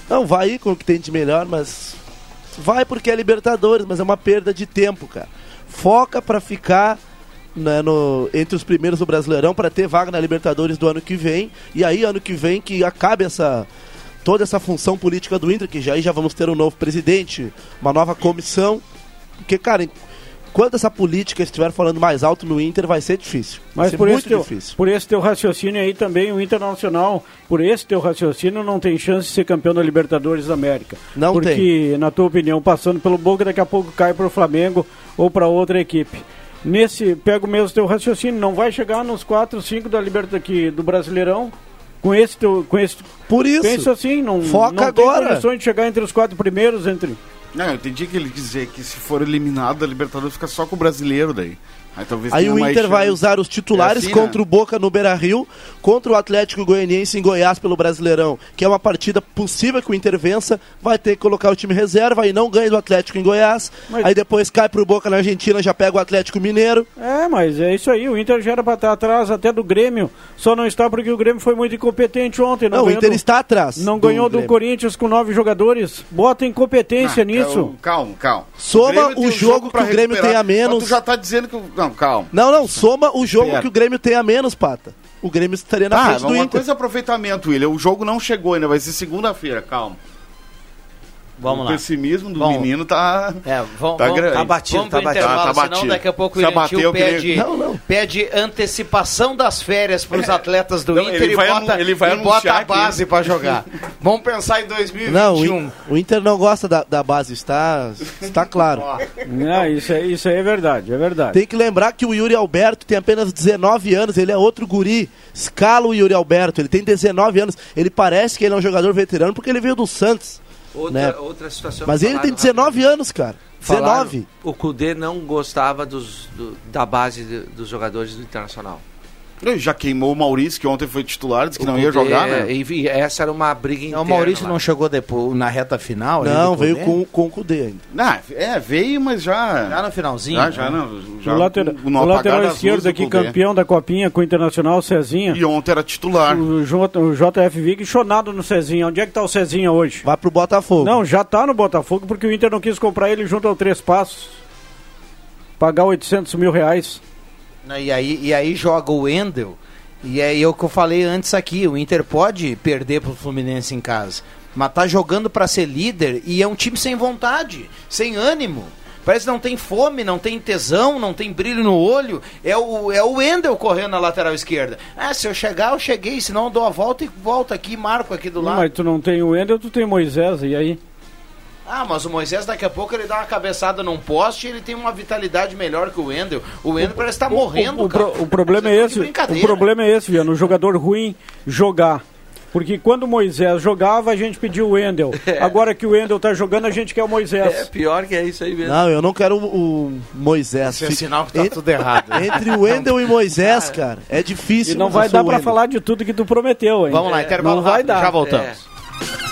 Não, vai aí com o que tem de melhor, mas. Vai porque é Libertadores, mas é uma perda de tempo, cara. Foca pra ficar né, no, entre os primeiros do Brasileirão para ter vaga na Libertadores do ano que vem. E aí, ano que vem, que acabe essa. Toda essa função política do Inter, que já aí já vamos ter um novo presidente, uma nova comissão. Porque, cara, enquanto essa política estiver falando mais alto no Inter, vai ser difícil. Vai Mas ser por esse, teu, difícil. por esse teu raciocínio aí também, o Internacional, por esse teu raciocínio, não tem chance de ser campeão da Libertadores da América. Não Porque, na tua opinião, passando pelo Boca, daqui a pouco cai pro Flamengo ou para outra equipe. Nesse, pega o mesmo teu raciocínio, não vai chegar nos 4, 5 da Liberta aqui do Brasileirão. Com esse teu. Com esse, Por isso, pensa assim, não, foca não agora. tem condições de chegar entre os quatro primeiros, entre. Não, eu entendi que ele dizer que se for eliminado da Libertadores fica só com o brasileiro daí. Aí Aí o Inter vai chance. usar os titulares É assim, contra né? o Boca no Beira Rio, contra o Atlético Goianiense em Goiás pelo Brasileirão, que é uma partida possível que o Inter vença, vai ter que colocar o time reserva e não ganha do Atlético em Goiás. Aí depois cai pro Boca na Argentina, já pega o Atlético Mineiro. É, mas é isso aí. O Inter já era para estar atrás até do Grêmio. Só não está porque o Grêmio foi muito incompetente ontem. Não, Não, o Inter do- está atrás Não do ganhou do Grêmio. Corinthians com nove jogadores. Bota incompetência Ah, nisso. Calma, calma. Soma o um jogo pra que o Grêmio tem a menos. mas Tu já tá dizendo que. o- Não, calma. Não, não, soma o jogo Espera. que o Grêmio tem a menos, Pata. O Grêmio estaria na Ah, frente do uma Inter. coisa é aproveitamento, William. O jogo não chegou ainda, vai ser segunda-feira, calma. Vamos o lá. pessimismo do Bom, menino tá. É, vamos, tá vamos, grande. tá batido, vamos tá pro intervalo, tá senão batido. daqui a pouco o queria- pede, Não, não. pede antecipação das férias para os atletas do Não, Inter ele e vai bota, ele vai e bota a base para jogar. vamos pensar em 2021. Não, o Inter não gosta da, da base, está, está claro. Não, isso, é, isso aí é verdade, é verdade. Tem que lembrar que o Yuri Alberto tem apenas 19 anos, ele é outro guri. Escala o Yuri Alberto, ele tem 19 anos. Ele parece que ele é um jogador veterano porque ele veio do Santos. Outra, né? outra situação. Mas ele tem falaram 19 anos, cara. Falaram, 19. O Cudê não gostava dos, do- da base de- dos jogadores do Internacional. Ele Já queimou o Maurício, que ontem foi titular, disse que O não ia Cudê, jogar, né? E, e essa era uma briga interna. O Maurício lá. não chegou depois, na reta final? Não, veio com, com o Cudê ainda. Não, é, veio, mas já. Já no finalzinho. Já, né? já, não, já o lateral, no o lateral esquerdo aqui, campeão da Copinha com o Internacional, Cezinha. E ontem era titular. O, J, o JF Vig chonado no Cezinha. Onde é que tá o Cezinha hoje? Vai pro Botafogo. Não, já tá no Botafogo porque o Inter não quis comprar ele junto ao Três Passos. Pagar 800 mil reais. Né, E aí, e aí joga o Wendel. E é o que eu falei antes aqui. O Inter pode perder pro Fluminense em casa. Mas tá jogando para ser líder e é um time sem vontade, sem ânimo. Parece que não tem fome, não tem tesão, não tem brilho no olho. É o, é o Wendel correndo na lateral esquerda. Ah, se eu chegar, eu cheguei. Senão eu dou a volta e volto aqui, marco aqui do lado. Mas tu não tem o Wendel, tu tem o Moisés. E aí? Ah, mas o Moisés daqui a pouco ele dá uma cabeçada num poste e ele tem uma vitalidade melhor que o Wendel. O Wendel parece estar morrendo, o, o, cara. pro- o problema é esse. O problema é esse, Viano. O jogador ruim jogar. Porque quando o Moisés jogava, a gente pediu o Wendel. Agora que o Wendel tá jogando, a gente quer o Moisés. É pior que é isso aí mesmo. Não, eu não quero o, o Moisés. Isso é sinal que tá en- tudo errado. Entre o Wendel e Moisés, cara, é difícil. E não vai dar Wendel. falar de tudo que tu prometeu, hein? Vamos lá, intervalo Não vai rápido, dar. já voltamos. É.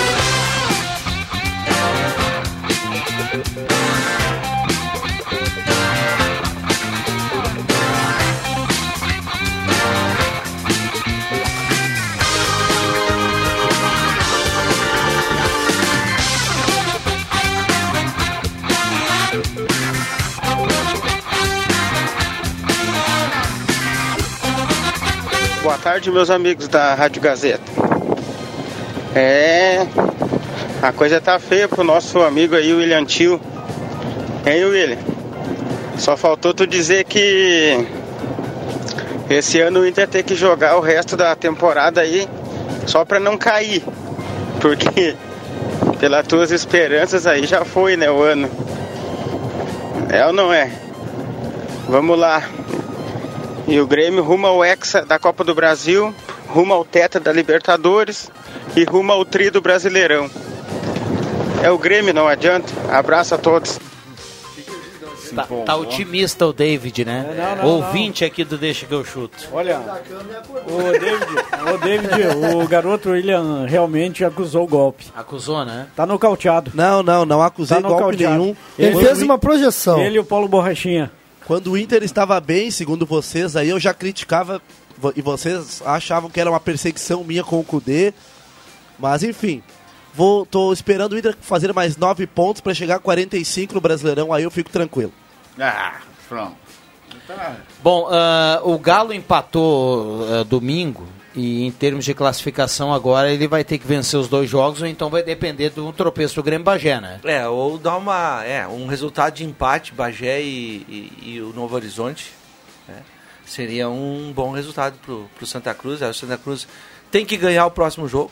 Boa tarde, meus amigos da Rádio Gazeta. É, a coisa tá feia pro nosso amigo aí, o William Tio. Hein, William? Só faltou tu dizer que esse ano o Inter tem que jogar o resto da temporada aí só pra não cair. Porque pelas tuas esperanças aí já foi, né, o ano. É ou não é? Vamos lá. E o Grêmio rumo ao Hexa da Copa do Brasil, rumo ao Teta da Libertadores e rumo ao Tri do Brasileirão. É o Grêmio, não adianta. Abraço a todos. Tá, tá otimista o David, né? Não, não, Ouvinte aqui do Deixa que eu chuto. Olha, o David, o David, o garoto William realmente acusou o golpe. Acusou, né? Tá nocauteado. Não, não, não acusei Tá golpe nenhum. Ele Quando fez uma projeção. Ele e o Paulo Borrachinha. Quando o Inter estava bem, segundo vocês, aí eu já criticava e vocês achavam que era uma perseguição minha com o Cudê. Mas enfim, vou, tô esperando o Inter fazer mais 9 pontos para chegar a 45 no Brasileirão, aí eu fico tranquilo. Ah, pronto. Bom, ah, o Galo empatou ah, domingo e em termos de classificação agora ele vai ter que vencer os dois jogos ou então vai depender do tropeço do Grêmio Bagé, né? É, ou dar uma, é, um resultado de empate, Bagé e, e- e o Novo Horizonte. né? Seria um bom resultado pro, pro Santa Cruz. Aí o Santa Cruz tem que ganhar o próximo jogo.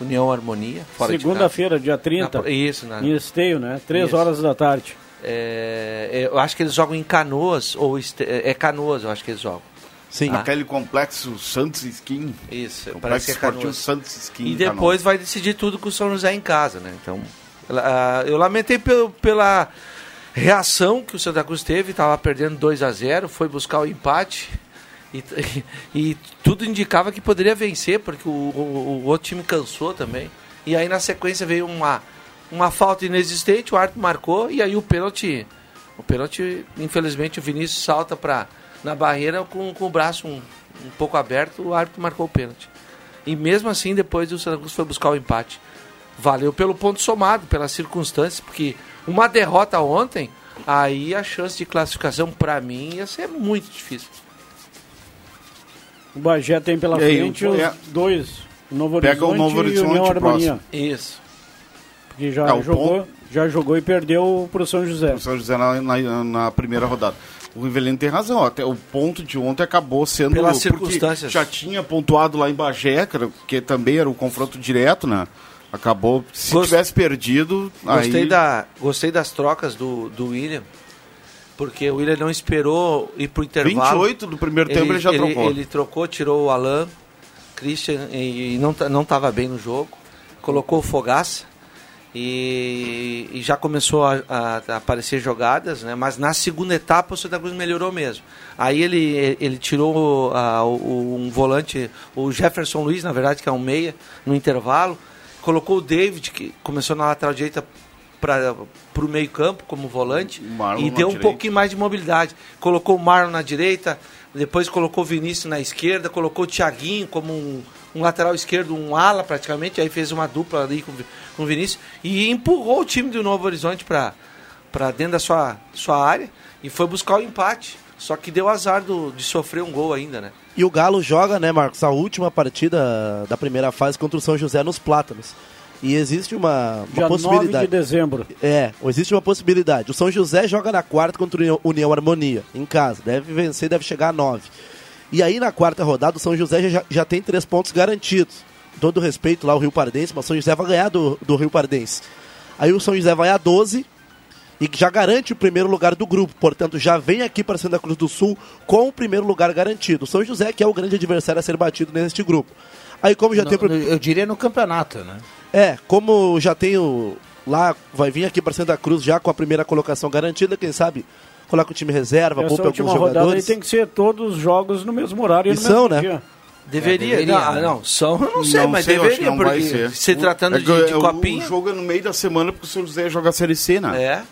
União Harmonia, fora. Segunda-feira, dia 30. Na- isso, na- Em Esteio, né? Três Isso. horas da tarde. É, eu acho que eles jogam em Canoas, ou este- é Canoas, eu acho que eles jogam. Sim. Aquele complexo Santos Skin. Isso, complexo parece que é esportivo. Santos Skin. E em depois vai decidir tudo com o São José em casa, né? Então, eu lamentei pelo- pela reação que o Santa Cruz teve, estava perdendo 2 a 0 foi buscar o empate e, e tudo indicava que poderia vencer, porque o, o- o outro time cansou também. E aí na sequência veio uma, uma falta inexistente, o árbitro marcou e aí o pênalti, o pênalti, infelizmente o Vinícius salta para na barreira com, com o braço um, um pouco aberto, o árbitro marcou o pênalti. E mesmo assim, depois o Santa Cruz foi buscar o empate. Valeu pelo ponto somado, pelas circunstâncias, porque uma derrota ontem, aí a chance de classificação para mim ia ser muito difícil. O Bagé tem pela E aí, frente o- os é- dois. O Novo Pega o Horizonte, Novo e Horizonte o União Harmonia. Isso. Porque já, É, o jogou, ponto- já jogou e perdeu pro São José. O São José na, na- na primeira rodada. O Rivelino tem razão, até o ponto de ontem acabou sendo Pelas circunstâncias. Já tinha pontuado lá em Bagé, que, também era um confronto direto, né? Acabou, se Gost- tivesse perdido, Gostei, aí da, gostei das trocas do, do William, porque o William não esperou ir pro intervalo. 28 do primeiro tempo ele já trocou. Ele trocou, tirou o Alan, Christian e, e não ta- não estava bem no jogo. Colocou o Fogaça e, e já começou a, a- a aparecer jogadas, né? Mas na segunda etapa o Santa Cruz melhorou mesmo. Aí ele, ele tirou ah, o- um volante, o Jefferson Luiz, na verdade, que é um meia, no intervalo. Colocou o David, que começou na lateral direita para o meio campo como volante Marlon e deu um direita. pouquinho mais de mobilidade. Colocou o Marlon na direita, depois colocou o Vinícius na esquerda, colocou o Thiaguinho como um, um lateral esquerdo, um ala praticamente, aí fez uma dupla ali com, com o Vinícius e empurrou o time do Novo Horizonte para dentro da sua, sua área e foi buscar o empate. Só que deu azar do, de sofrer um gol ainda, né? E o Galo joga, né, Marcos, a última partida da primeira fase contra o São José nos Plátanos. E existe uma, uma Dia 9 possibilidade. de dezembro. É, existe uma possibilidade. O São José joga na quarta contra o União- União Harmonia, em casa. Deve vencer, deve chegar a nove. E aí na quarta rodada o São José já, já tem três pontos garantidos. Todo respeito lá o Rio Pardense, mas o São José vai ganhar do, do Rio Pardense. Aí o São José vai a 12 e já garante o primeiro lugar do grupo. Portanto, já vem aqui para Santa Cruz do Sul com o primeiro lugar garantido. O São José que é o grande adversário a ser batido neste grupo. Aí como já No- tem... o- no- eu diria no campeonato, né? é, como já tenho lá, vai vir aqui para Santa Cruz já com a primeira colocação garantida, quem sabe coloca o time reserva, Essa poupa alguns jogadores. tem que ser todos os jogos no mesmo horário e E no são, mesmo né? dia. Deveria, É, deveria, não, né? não, são, eu não sei, mas eu acho que deveria, não porque ser. se tratando É de, que de o- copinha. O jogo é no meio da semana porque o São José joga a Série C, né? É.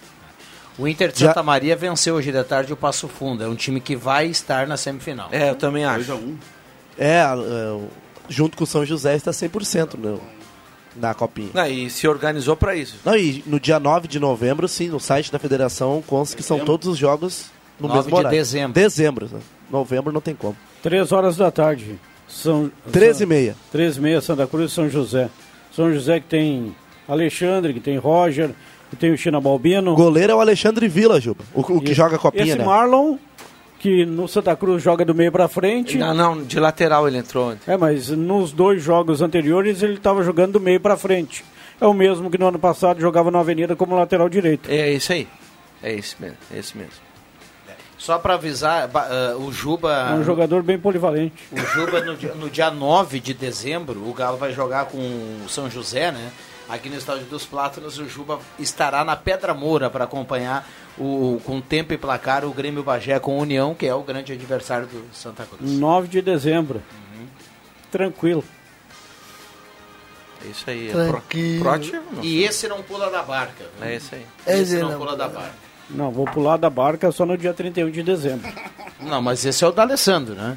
O Inter de Já- Santa Maria venceu hoje de tarde o Passo Fundo. É um time que vai estar na semifinal. É, eu também acho. 2 a 1 É, é, junto com o São José está 100% no, na copinha. Não, e se organizou para isso. Não, e no dia 9 de novembro, sim, no site da federação consta que são todos os jogos no 9 mesmo de horário. dezembro. Dezembro. né? Novembro não tem como. Três horas da tarde. São, 13 e meia. 13 e meia, Santa Cruz e São José. São José que tem Alexandre, que tem Roger, que tem o China Balbino. Goleiro é o Alexandre Vila, Juba. O, o que E joga a copinha, Esse né? Marlon, que no Santa Cruz joga do meio pra frente. Não, não, de lateral ele entrou ontem. É, mas nos dois jogos anteriores ele estava jogando do meio pra frente. É o mesmo que no ano passado jogava na Avenida como lateral direito. É isso aí. É esse mesmo, é esse mesmo. Só para avisar, ah, o Juba. É um jogador bem polivalente. O Juba, no dia, no dia 9 de dezembro, o Galo vai jogar com o São José, né? Aqui no Estádio dos Plátanos, o Juba estará na Pedra Moura para acompanhar o, com tempo e placar o Grêmio Bagé com a União, que é o grande adversário do Santa Cruz. 9 de dezembro. Tranquilo. É isso aí. É Tranquilo. pro, proativo, não E esse não pula da barca. viu? É isso aí. Esse Esse não não pula da barca. Não, vou pular da barca só no dia 31 de dezembro. Não, mas esse é o da Alessandro, né?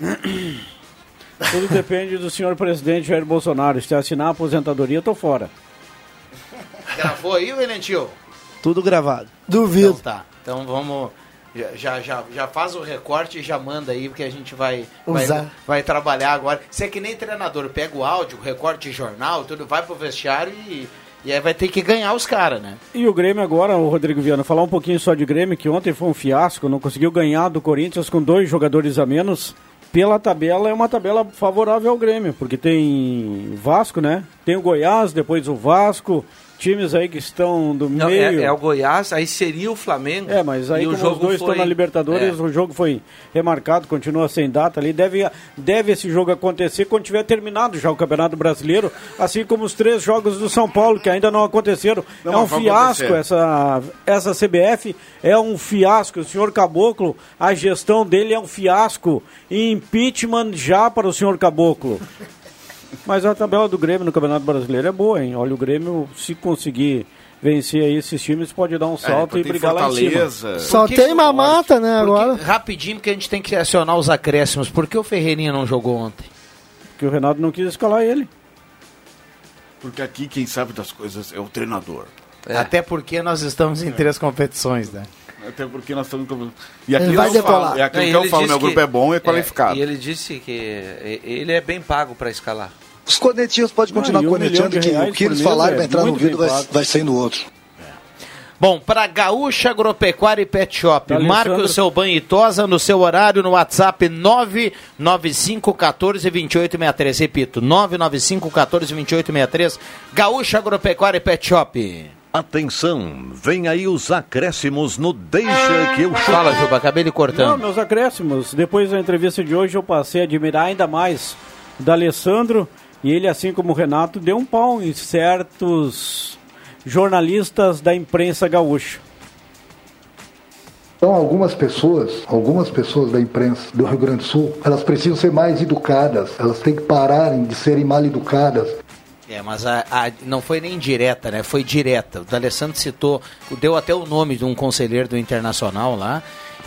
Tudo depende do senhor presidente Jair Bolsonaro. Se assinar a aposentadoria, eu tô fora. Gravou aí, Valentil? Tudo gravado. Duvido. Então tá. Então vamos. Já, já, já faz o recorte e já manda aí, porque a gente vai, vai, Usar. vai trabalhar agora. Você é que nem treinador, pega o áudio, o recorte de jornal, tudo, vai pro vestiário e, e aí vai ter que ganhar os caras, né? E o Grêmio agora, o Rodrigo Viana, falar um pouquinho só de Grêmio, que ontem foi um fiasco, não conseguiu ganhar do Corinthians com dois jogadores a menos. Pela tabela, é uma tabela favorável ao Grêmio, porque tem Vasco, né? Tem o Goiás, depois o Vasco, times aí que estão do Não, meio. é, é o Goiás, aí seria o Flamengo. É, mas aí e o jogo os dois foi- estão na Libertadores, É. o jogo foi remarcado, continua sem data ali. Deve, deve esse jogo acontecer quando tiver terminado já o Campeonato Brasileiro, assim como os três jogos do São Paulo, que ainda não aconteceram. Não, é um fiasco acontecer. essa, essa CBF, é um fiasco. O senhor Caboclo, a gestão dele é um fiasco. E impeachment já para o senhor Caboclo. Mas a tabela do Grêmio no Campeonato Brasileiro é boa, hein? Olha, o Grêmio, se conseguir vencer aí esses times, pode dar um salto e tem brigar lá em cima. Fortaleza. Só que tem que- mamata, né, Porque- agora. rapidinho, porque a gente tem que acionar os acréscimos. Por que o Ferreirinha não jogou ontem? Que o Renato não quis escalar ele. Porque aqui quem sabe das coisas é o treinador. É. Até porque nós estamos em três competições, né? Até porque nós estamos. E aquilo vai eu falo, é aquilo Não, e que eu falo, meu grupo que- é bom e é qualificado. e ele disse que e- ele é bem pago para escalar. Os cornetinhos podem continuar Ah, e um cornetando que o que eles mês falarem é vai entrar no bem vai, vai sair no outro. Bom, para Gaúcha Agropecuária e Pet Shop, Da marque Alessandro. o seu banho e tosa no seu horário no WhatsApp 995 14 2863. Repito, 995 14 2863. Gaúcha Agropecuária e Pet Shop. Atenção, vem aí os acréscimos no Deixa que eu chuto. Fala, Juba, acabei de Não, cortando. meus acréscimos. Depois da entrevista de hoje, eu passei a admirar ainda mais da Alessandro e ele, assim como o Renato, deu um pau em certos jornalistas da imprensa gaúcha. Então, algumas pessoas, algumas pessoas da imprensa do Rio Grande do Sul, elas precisam ser mais educadas, elas têm que pararem de serem mal educadas. É, mas a, a- não foi nem direta, né? Foi direta. O D'Alessandro citou, deu até o nome de um conselheiro do Internacional lá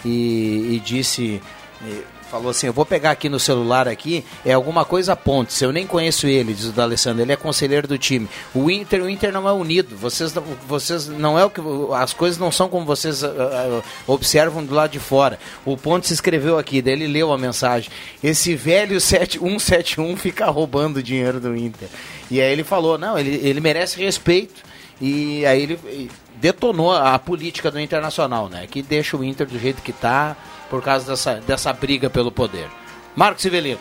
e, e disse, e falou assim, eu vou pegar aqui no celular aqui, é alguma coisa Pontes, eu nem conheço ele, diz o D'Alessandro, ele é conselheiro do time. O Inter, o Inter não é unido, vocês, vocês não é o que, as coisas não são como vocês ah, ah, observam do lado de fora. O Pontes escreveu aqui, daí ele leu a mensagem, esse velho 7 171 fica roubando o dinheiro do Inter. E aí ele falou, não, ele, ele merece respeito. E aí ele detonou a política do Internacional, né? Que deixa o Inter do jeito que tá por causa dessa, dessa briga pelo poder. Marcos Sivelino.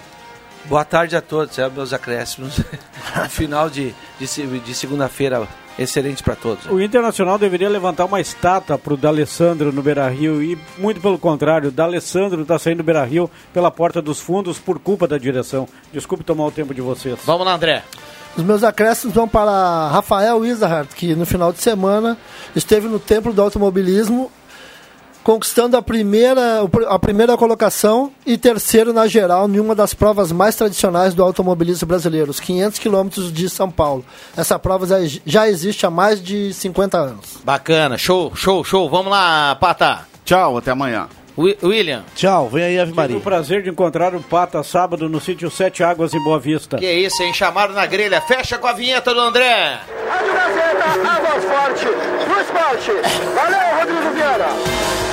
Boa tarde a todos, é, meus acréscimos. Final de, de, de segunda-feira excelente para todos. O Internacional deveria levantar uma estátua para o D'Alessandro no Beira-Rio e, muito pelo contrário, o D'Alessandro está saindo do Beira-Rio pela porta dos fundos por culpa da direção. Desculpe tomar o tempo de vocês. Vamos lá, André. Os meus acréscimos vão para Rafael Isahart, que no final de semana esteve no Templo do Automobilismo, conquistando a primeira, a primeira colocação e terceiro na geral em uma das provas mais tradicionais do automobilismo brasileiro, os 500 quilômetros de São Paulo. Essa prova já- existe há mais de 50 anos. Bacana, show, show, show. Vamos lá, Pata. Tchau, até amanhã. William. Tchau, vem aí, Ave Tive Maria. o prazer de encontrar o Pata sábado no sítio Sete Águas, em Boa Vista. Que isso, hein? Chamaram na grelha. Fecha com a vinheta do André. Rádio Gazeta, a voz forte do esporte. Valeu, Rodrigo Vieira.